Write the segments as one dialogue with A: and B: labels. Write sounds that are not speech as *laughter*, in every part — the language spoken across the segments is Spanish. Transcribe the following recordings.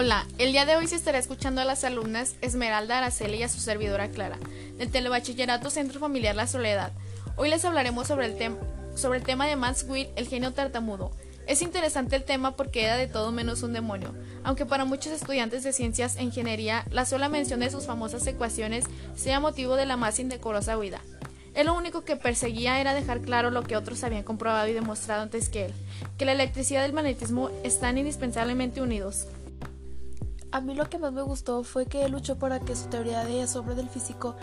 A: Hola, el día de hoy se estará escuchando a las alumnas Esmeralda Araceli y a su servidora Clara, del Telebachillerato Centro Familiar La Soledad. Hoy les hablaremos sobre el, sobre el tema de Max Witt, el genio tartamudo. Es interesante el tema porque era de todo menos un demonio, aunque para muchos estudiantes de ciencias e ingeniería la sola mención de sus famosas ecuaciones sea motivo de la más indecorosa huida. Él lo único que perseguía era dejar claro lo que otros habían comprobado y demostrado antes que él, que la electricidad y el magnetismo están indispensablemente unidos.
B: A mí lo que más me gustó fue que él luchó para que su teoría de asombro del físico,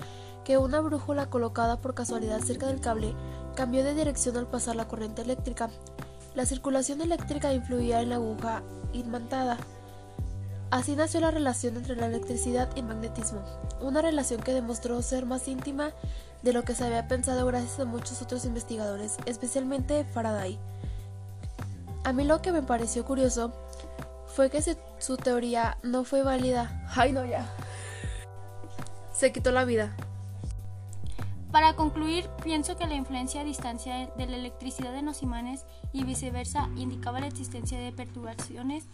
B: que una brújula colocada por casualidad cerca del cable cambió de dirección al pasar la corriente eléctrica. La circulación eléctrica influía en la aguja imantada. Así nació la relación entre la electricidad y magnetismo, una relación que demostró ser más íntima de lo que se había pensado gracias a muchos otros investigadores, especialmente Faraday. A mí lo que me pareció curioso fue que su teoría no fue válida.
A: Ay, no, ya. Se quitó la vida.
C: Para concluir, pienso que la influencia a distancia de la electricidad en los imanes y viceversa indicaba la existencia de perturbaciones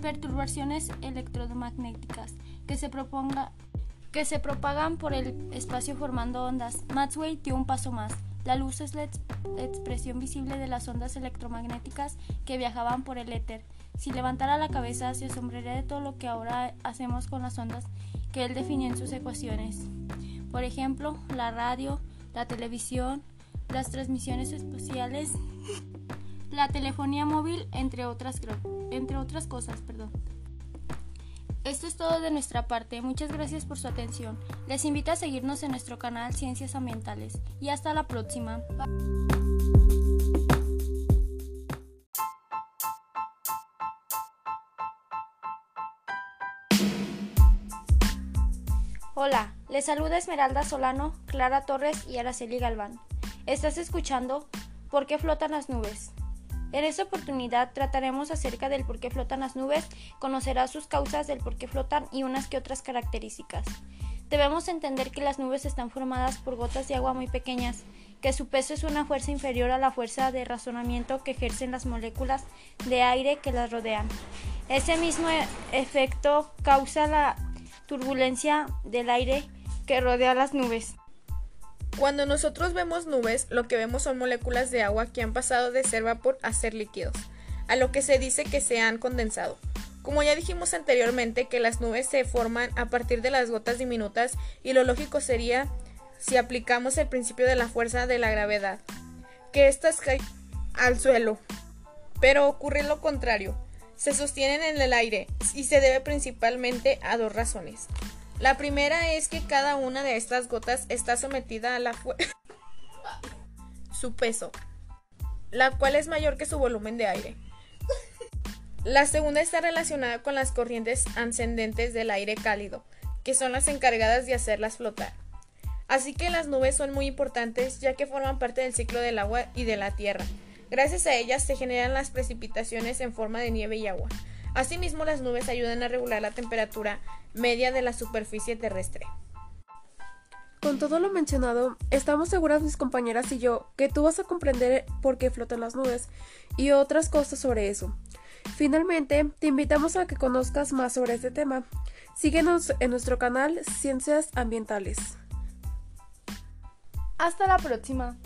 C: perturbaciones electromagnéticas que se proponga que se propagan por el espacio formando ondas. Maxwell dio un paso más. La luz es la, expresión visible de las ondas electromagnéticas que viajaban por el éter. Si levantara la cabeza, se asombraría de todo lo que ahora hacemos con las ondas que él definió en sus ecuaciones. Por ejemplo, la radio, la televisión, las transmisiones espaciales, la telefonía móvil, entre otras, entre otras cosas. Perdón. Esto es todo de nuestra parte. Muchas gracias por su atención. Les invito a seguirnos en nuestro canal Ciencias Ambientales. Y hasta la próxima. Hola, les saluda Esmeralda Solano, Clara Torres y Araceli Galván. Estás escuchando ¿Por qué flotan las nubes? En esta oportunidad trataremos acerca del por qué flotan las nubes, conocerás sus causas del por qué flotan y unas que otras características. Debemos entender que las nubes están formadas por gotas de agua muy pequeñas, que su peso es una fuerza inferior a la fuerza de razonamiento que ejercen las moléculas de aire que las rodean. Ese mismo e-, efecto causa la turbulencia del aire que rodea las nubes.
A: Cuando nosotros vemos nubes, lo que vemos son moléculas de agua que han pasado de ser vapor a ser líquidos, a lo que se dice que se han condensado. Como ya dijimos anteriormente que las nubes se forman a partir de las gotas diminutas y lo lógico sería si aplicamos el principio de la fuerza de la gravedad, que éstas caen al suelo. Pero ocurre lo contrario, se sostienen en el aire y se debe principalmente a dos razones. La primera es que cada una de estas gotas está sometida a la *laughs* su peso, la cual es mayor que su volumen de aire. La segunda está relacionada con las corrientes ascendentes del aire cálido, que son las encargadas de hacerlas flotar. Así que las nubes son muy importantes ya que forman parte del ciclo del agua y de la tierra. Gracias a ellas se generan las precipitaciones en forma de nieve y agua. Asimismo, las nubes ayudan a regular la temperatura media de la superficie terrestre.
B: Con todo lo mencionado, estamos seguras mis compañeras y yo que tú vas a comprender por qué flotan las nubes y otras cosas sobre eso. Finalmente, te invitamos a que conozcas más sobre este tema. Síguenos en nuestro canal Ciencias Ambientales.
A: Hasta la próxima.